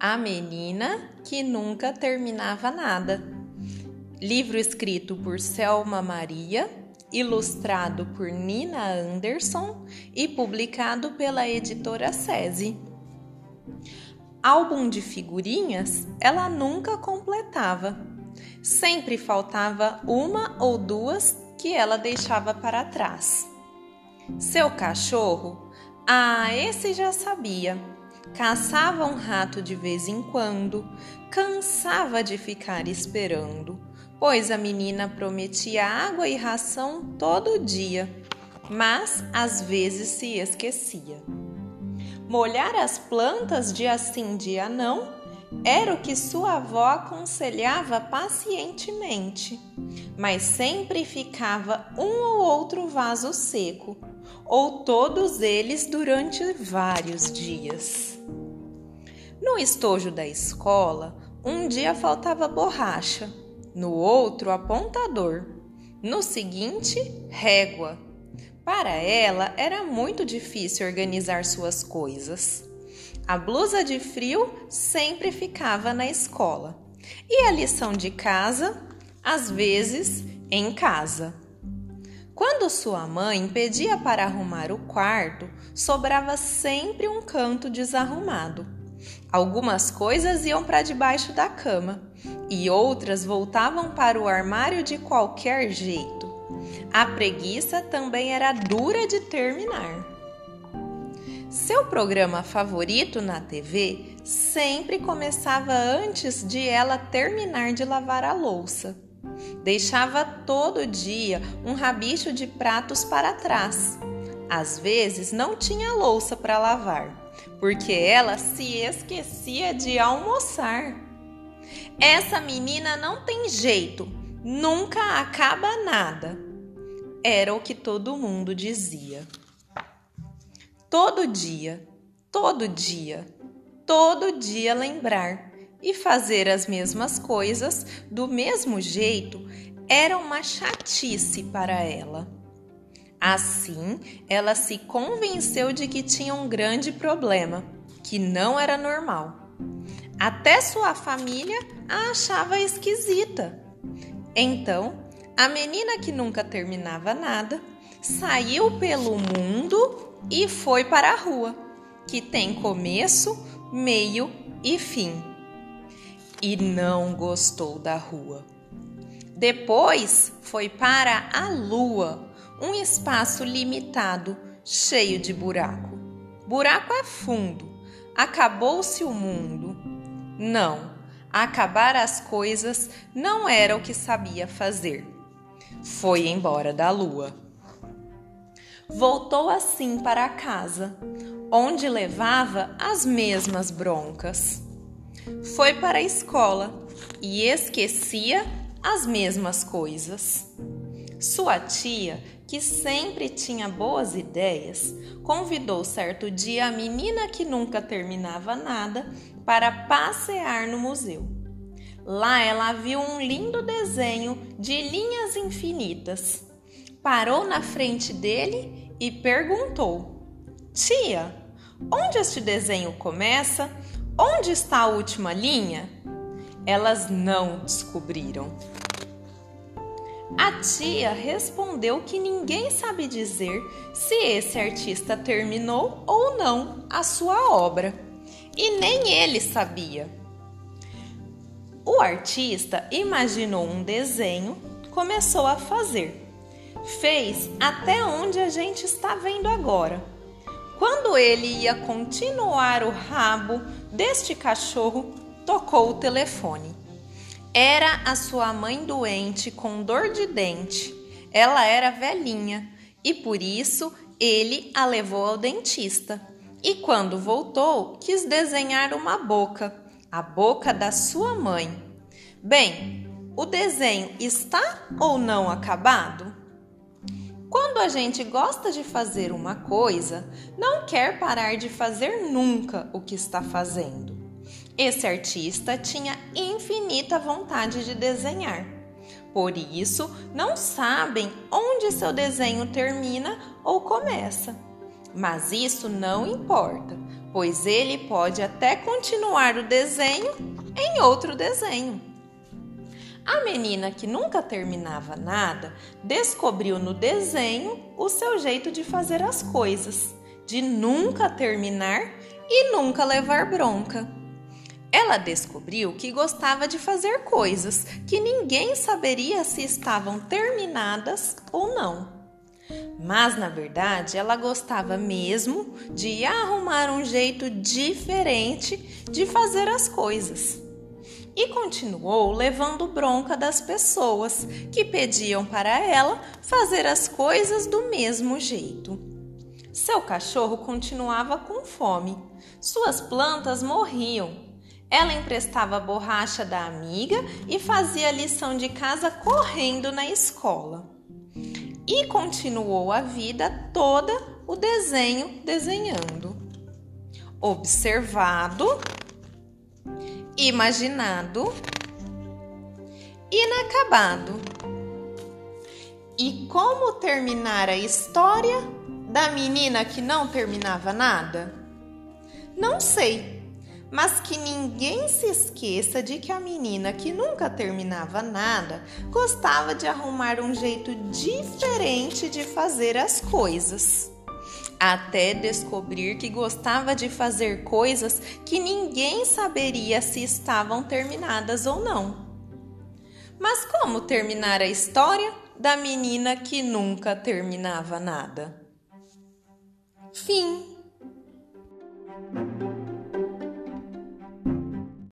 A Menina que Nunca Terminava Nada. Livro escrito por Selma Maria, ilustrado por Nina Anderson e publicado pela editora SESI. Álbum de figurinhas ela nunca completava. Sempre faltava uma ou duas que ela deixava para trás. Seu cachorro? Ah, esse já sabia caçava um rato de vez em quando, cansava de ficar esperando, pois a menina prometia água e ração todo dia, mas às vezes se esquecia. Molhar as plantas dia sim, dia não, era o que sua avó aconselhava pacientemente, mas sempre ficava um ou outro vaso seco, ou todos eles durante vários dias. No estojo da escola, um dia faltava borracha, no outro apontador, no seguinte, régua. Para ela era muito difícil organizar suas coisas. A blusa de frio sempre ficava na escola e a lição de casa, às vezes, em casa. Quando sua mãe pedia para arrumar o quarto, sobrava sempre um canto desarrumado. Algumas coisas iam para debaixo da cama e outras voltavam para o armário de qualquer jeito. A preguiça também era dura de terminar. Seu programa favorito na TV sempre começava antes de ela terminar de lavar a louça. Deixava todo dia um rabicho de pratos para trás. Às vezes não tinha louça para lavar, porque ela se esquecia de almoçar. Essa menina não tem jeito, nunca acaba nada. Era o que todo mundo dizia todo dia, todo dia, todo dia lembrar e fazer as mesmas coisas do mesmo jeito era uma chatice para ela. Assim, ela se convenceu de que tinha um grande problema, que não era normal. Até sua família a achava esquisita. Então, a menina que nunca terminava nada saiu pelo mundo e foi para a rua, que tem começo, meio e fim. E não gostou da rua. Depois foi para a lua, um espaço limitado, cheio de buraco. Buraco é fundo. Acabou-se o mundo. Não, acabar as coisas não era o que sabia fazer. Foi embora da lua. Voltou assim para casa, onde levava as mesmas broncas. Foi para a escola e esquecia as mesmas coisas. Sua tia, que sempre tinha boas ideias, convidou certo dia a menina que nunca terminava nada para passear no museu. Lá ela viu um lindo desenho de linhas infinitas parou na frente dele e perguntou: Tia, onde este desenho começa? Onde está a última linha? Elas não descobriram. A tia respondeu que ninguém sabe dizer se esse artista terminou ou não a sua obra, e nem ele sabia. O artista imaginou um desenho, começou a fazer fez até onde a gente está vendo agora. Quando ele ia continuar o rabo deste cachorro, tocou o telefone. Era a sua mãe doente com dor de dente. Ela era velhinha e por isso ele a levou ao dentista. E quando voltou, quis desenhar uma boca, a boca da sua mãe. Bem, o desenho está ou não acabado? Quando a gente gosta de fazer uma coisa, não quer parar de fazer nunca o que está fazendo. Esse artista tinha infinita vontade de desenhar. Por isso, não sabem onde seu desenho termina ou começa. Mas isso não importa, pois ele pode até continuar o desenho em outro desenho. A menina que nunca terminava nada descobriu no desenho o seu jeito de fazer as coisas, de nunca terminar e nunca levar bronca. Ela descobriu que gostava de fazer coisas que ninguém saberia se estavam terminadas ou não. Mas na verdade ela gostava mesmo de arrumar um jeito diferente de fazer as coisas. E continuou levando bronca das pessoas que pediam para ela fazer as coisas do mesmo jeito. Seu cachorro continuava com fome, suas plantas morriam ela emprestava a borracha da amiga e fazia lição de casa correndo na escola. E continuou a vida toda o desenho desenhando. Observado, imaginado, inacabado. E como terminar a história da menina que não terminava nada? Não sei mas que ninguém se esqueça de que a menina que nunca terminava nada gostava de arrumar um jeito diferente de fazer as coisas. Até descobrir que gostava de fazer coisas que ninguém saberia se estavam terminadas ou não. Mas como terminar a história da menina que nunca terminava nada? Fim.